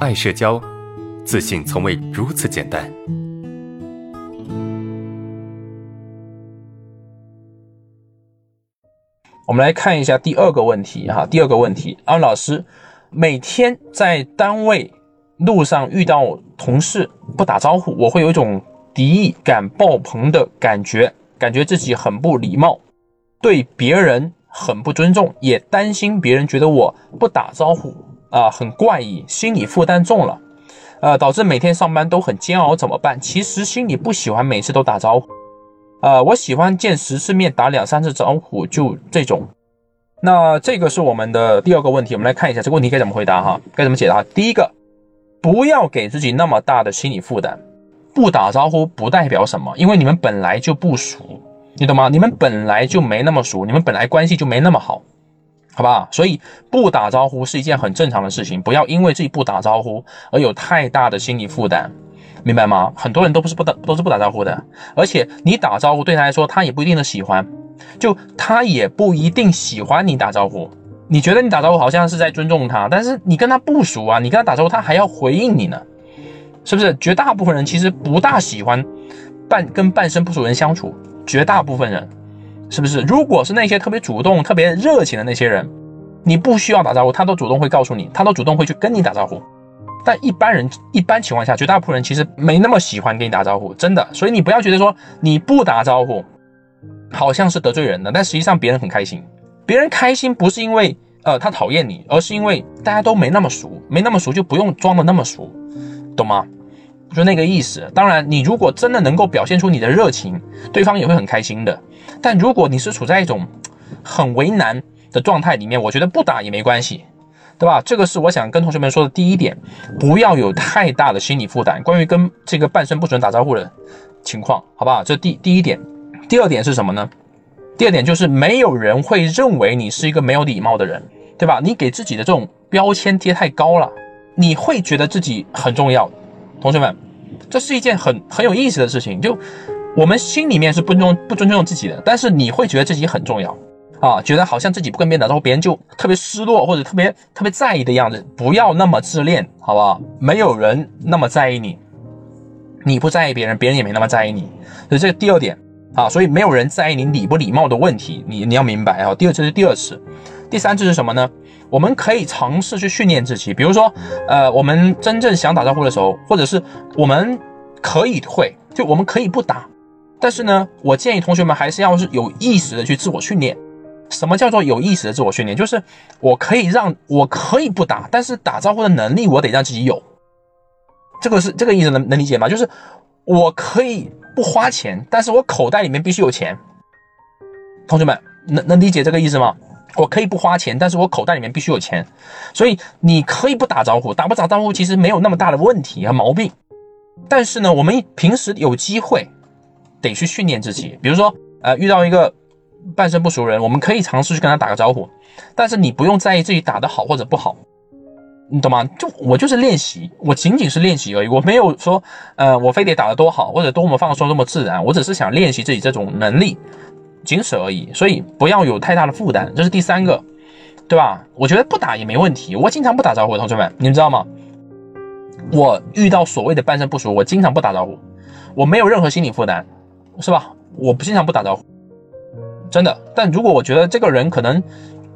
爱社交，自信从未如此简单。我们来看一下第二个问题哈，第二个问题，安老师每天在单位路上遇到同事不打招呼，我会有一种敌意感爆棚的感觉，感觉自己很不礼貌，对别人。很不尊重，也担心别人觉得我不打招呼啊，很怪异，心理负担重了，呃，导致每天上班都很煎熬，怎么办？其实心里不喜欢每次都打招呼，呃，我喜欢见十次面打两三次招呼，就这种。那这个是我们的第二个问题，我们来看一下这个问题该怎么回答哈，该怎么解答？第一个，不要给自己那么大的心理负担，不打招呼不代表什么，因为你们本来就不熟。你懂吗？你们本来就没那么熟，你们本来关系就没那么好，好吧？所以不打招呼是一件很正常的事情，不要因为自己不打招呼而有太大的心理负担，明白吗？很多人都不是不打，都是不打招呼的，而且你打招呼对他来说，他也不一定的喜欢，就他也不一定喜欢你打招呼。你觉得你打招呼好像是在尊重他，但是你跟他不熟啊，你跟他打招呼，他还要回应你呢，是不是？绝大部分人其实不大喜欢半跟半生不熟人相处。绝大部分人，是不是？如果是那些特别主动、特别热情的那些人，你不需要打招呼，他都主动会告诉你，他都主动会去跟你打招呼。但一般人，一般情况下，绝大部分人其实没那么喜欢跟你打招呼，真的。所以你不要觉得说你不打招呼，好像是得罪人的，但实际上别人很开心。别人开心不是因为呃他讨厌你，而是因为大家都没那么熟，没那么熟就不用装的那么熟，懂吗？就那个意思。当然，你如果真的能够表现出你的热情，对方也会很开心的。但如果你是处在一种很为难的状态里面，我觉得不打也没关系，对吧？这个是我想跟同学们说的第一点，不要有太大的心理负担。关于跟这个半生不准打招呼的情况，好不好？这第第一点。第二点是什么呢？第二点就是没有人会认为你是一个没有礼貌的人，对吧？你给自己的这种标签贴太高了，你会觉得自己很重要。同学们，这是一件很很有意思的事情。就我们心里面是不尊不尊重自己的，但是你会觉得自己很重要啊，觉得好像自己不跟别人打招呼，别人就特别失落或者特别特别在意的样子。不要那么自恋，好不好？没有人那么在意你，你不在意别人，别人也没那么在意你。所以这个第二点啊，所以没有人在意你礼不礼貌的问题，你你要明白啊。第二，这是第二次，第三次是什么呢？我们可以尝试去训练自己，比如说，呃，我们真正想打招呼的时候，或者是我们可以会，就我们可以不打，但是呢，我建议同学们还是要是有意识的去自我训练。什么叫做有意识的自我训练？就是我可以让我可以不打，但是打招呼的能力我得让自己有。这个是这个意思能能理解吗？就是我可以不花钱，但是我口袋里面必须有钱。同学们能能理解这个意思吗？我可以不花钱，但是我口袋里面必须有钱，所以你可以不打招呼，打不打招呼其实没有那么大的问题和毛病。但是呢，我们平时有机会得去训练自己，比如说，呃，遇到一个半生不熟人，我们可以尝试去跟他打个招呼，但是你不用在意自己打得好或者不好，你懂吗？就我就是练习，我仅仅是练习而已，我没有说，呃，我非得打得多好或者多么放松多么自然，我只是想练习自己这种能力。仅此而已，所以不要有太大的负担，这是第三个，对吧？我觉得不打也没问题，我经常不打招呼，同学们，你们知道吗？我遇到所谓的半生不熟，我经常不打招呼，我没有任何心理负担，是吧？我不经常不打招呼，真的。但如果我觉得这个人可能，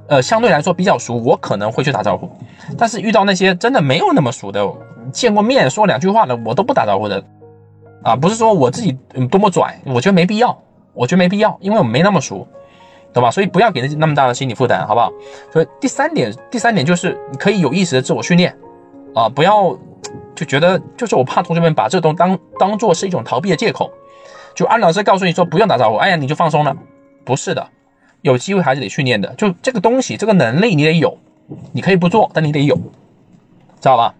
呃，相对来说比较熟，我可能会去打招呼。但是遇到那些真的没有那么熟的，见过面说两句话的，我都不打招呼的。啊，不是说我自己多么拽，我觉得没必要。我觉得没必要，因为我们没那么熟，懂吧？所以不要给自己那么大的心理负担，好不好？所以第三点，第三点就是你可以有意识的自我训练啊，不要就觉得就是我怕同学们把这东当当做是一种逃避的借口，就安老师告诉你说不用打招呼，哎呀你就放松了，不是的，有机会还是得训练的，就这个东西这个能力你得有，你可以不做，但你得有，知道吧？